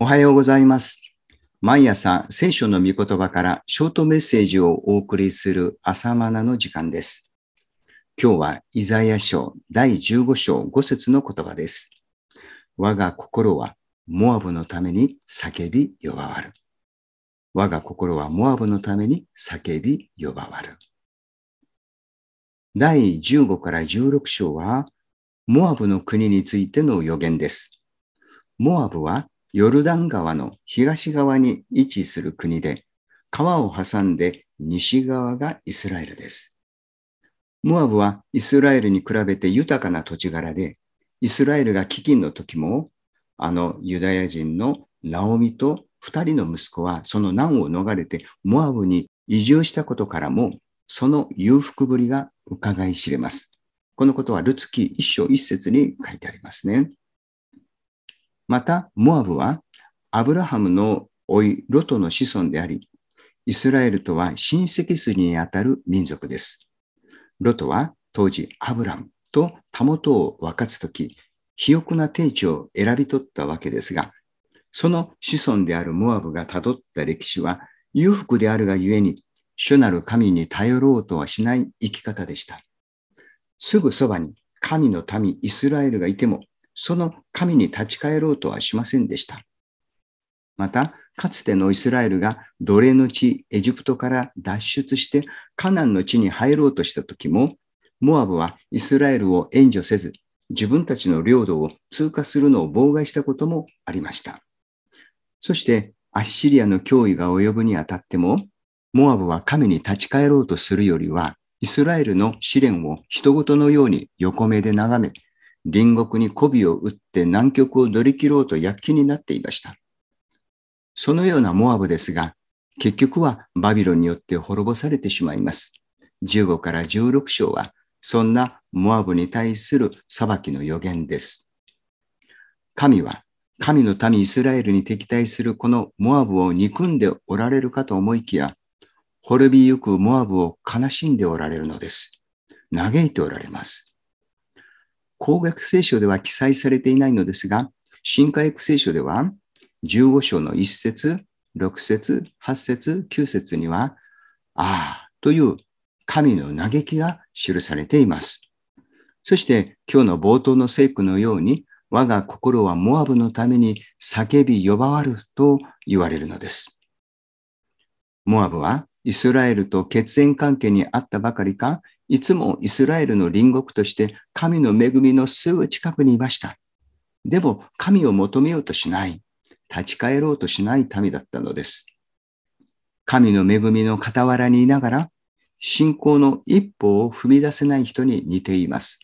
おはようございます。毎朝聖書の御言葉からショートメッセージをお送りする朝マナの時間です。今日はイザヤ書第15章5節の言葉です。我が心はモアブのために叫び呼ばわる。我が心はモアブのために叫び呼ばわる。第15から16章はモアブの国についての予言です。モアブはヨルダン川の東側に位置する国で、川を挟んで西側がイスラエルです。モアブはイスラエルに比べて豊かな土地柄で、イスラエルが飢饉の時も、あのユダヤ人のナオミと二人の息子はその難を逃れてモアブに移住したことからも、その裕福ぶりが伺い知れます。このことはルツキ一章一節に書いてありますね。また、モアブはアブラハムの甥ロトの子孫であり、イスラエルとは親戚筋にあたる民族です。ロトは当時アブラムとたもとを分かつとき、肥沃な定地を選び取ったわけですが、その子孫であるモアブが辿った歴史は裕福であるがゆえに、主なる神に頼ろうとはしない生き方でした。すぐそばに神の民イスラエルがいても、その神に立ち返ろうとはしませんでした。また、かつてのイスラエルが奴隷の地エジプトから脱出してカナンの地に入ろうとした時も、モアブはイスラエルを援助せず、自分たちの領土を通過するのを妨害したこともありました。そして、アッシリアの脅威が及ぶにあたっても、モアブは神に立ち返ろうとするよりは、イスラエルの試練を人事のように横目で眺め、隣国に媚びを打って南極を乗り切ろうと躍起になっていました。そのようなモアブですが、結局はバビロンによって滅ぼされてしまいます。15から16章は、そんなモアブに対する裁きの予言です。神は、神の民イスラエルに敵対するこのモアブを憎んでおられるかと思いきや、滅びゆくモアブを悲しんでおられるのです。嘆いておられます。公学聖書では記載されていないのですが、新科学聖書では、15章の1節、6節、8節、9節には、ああという神の嘆きが記されています。そして今日の冒頭の聖句のように、我が心はモアブのために叫び呼ばわると言われるのです。モアブはイスラエルと血縁関係にあったばかりか、いつもイスラエルの隣国として神の恵みのすぐ近くにいました。でも神を求めようとしない、立ち返ろうとしない民だったのです。神の恵みの傍らにいながら、信仰の一歩を踏み出せない人に似ています。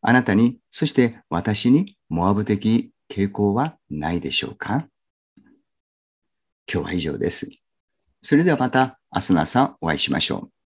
あなたに、そして私にモアブ的傾向はないでしょうか？今日は以上です。それではまた明日の朝お会いしましょう。